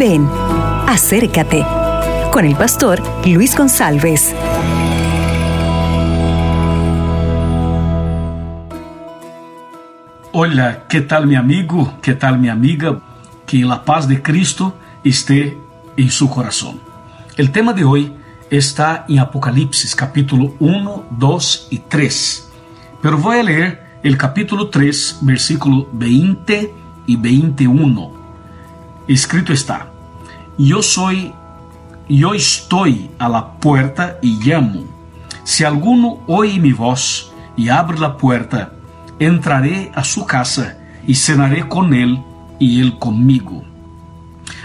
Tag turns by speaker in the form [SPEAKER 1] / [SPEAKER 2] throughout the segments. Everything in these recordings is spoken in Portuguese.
[SPEAKER 1] Ven, acércate con el pastor Luis González.
[SPEAKER 2] Hola, ¿qué tal mi amigo? ¿Qué tal mi amiga? Que la paz de Cristo esté en su corazón. El tema de hoy está en Apocalipsis capítulo 1, 2 y 3. Pero voy a leer el capítulo 3, versículo 20 y 21. Escrito está, yo soy, yo estoy a la puerta y llamo. Si alguno oye mi voz y abre la puerta, entraré a su casa y cenaré con él y él conmigo.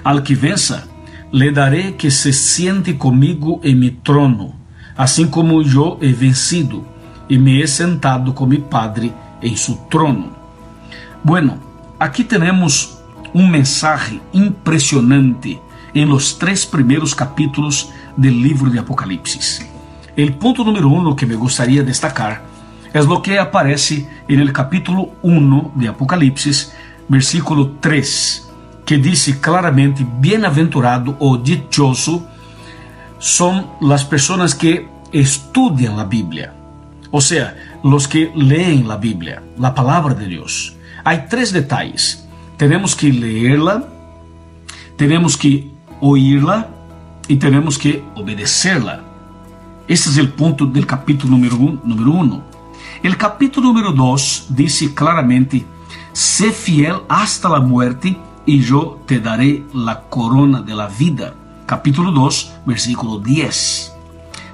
[SPEAKER 2] Al que venza, le daré que se siente conmigo en mi trono, así como yo he vencido y me he sentado con mi Padre en su trono. Bueno, aquí tenemos un mensaje impresionante en los tres primeros capítulos del libro de Apocalipsis. El punto número uno que me gustaría destacar es lo que aparece en el capítulo 1 de Apocalipsis, versículo 3, que dice claramente, bienaventurado o dichoso son las personas que estudian la Biblia. O sea, los que leen la Biblia, la palabra de Dios. Hay tres detalles. Tenemos que leerla, tenemos que oírla y tenemos que obedecerla. Este es el punto del capítulo número, un, número uno. El capítulo número dos dice claramente, sé fiel hasta la muerte y yo te daré la corona de la vida. Capítulo 2, versículo 10.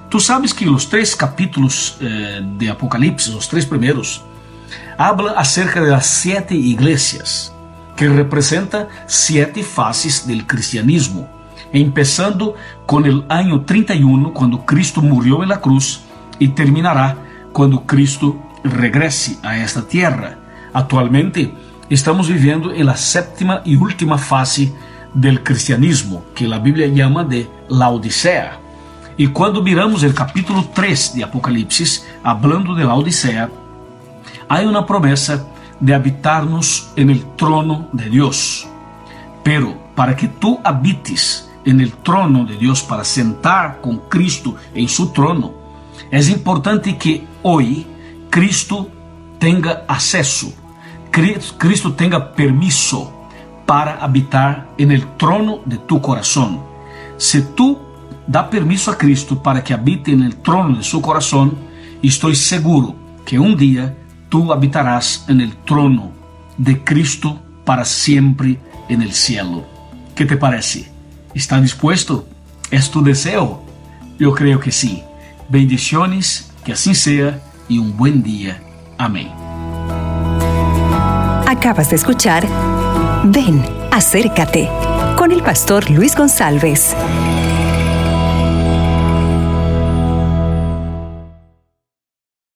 [SPEAKER 2] Tú sabes que los tres capítulos eh, de Apocalipsis, los tres primeros, hablan acerca de las siete iglesias, que representan siete fases del cristianismo, empezando con el año 31, cuando Cristo murió en la cruz, y terminará cuando Cristo regrese a esta tierra. Actualmente estamos viviendo en la séptima y última fase del cristianismo, que la Biblia llama de la Odisea. E quando miramos o capítulo 3 de Apocalipse, hablando de la Odisea, há uma promessa de habitarnos en el trono de Deus. Pero para que tu habites en el trono de Deus, para sentar com Cristo em su trono, é importante que hoje Cristo tenha acesso, Cristo tenha permiso para habitar en el trono de tu coração. Se tu dá permisso a Cristo para que habite no trono de seu coração, e estou seguro que um dia tú habitarás en el trono de Cristo para siempre en el cielo. ¿Qué te parece? ¿Está dispuesto? ¿Es tu deseo? Yo creo que sí. Bendiciones, que así sea y un buen día. Amén.
[SPEAKER 1] Acabas de escuchar Ven, acércate con el pastor Luis González.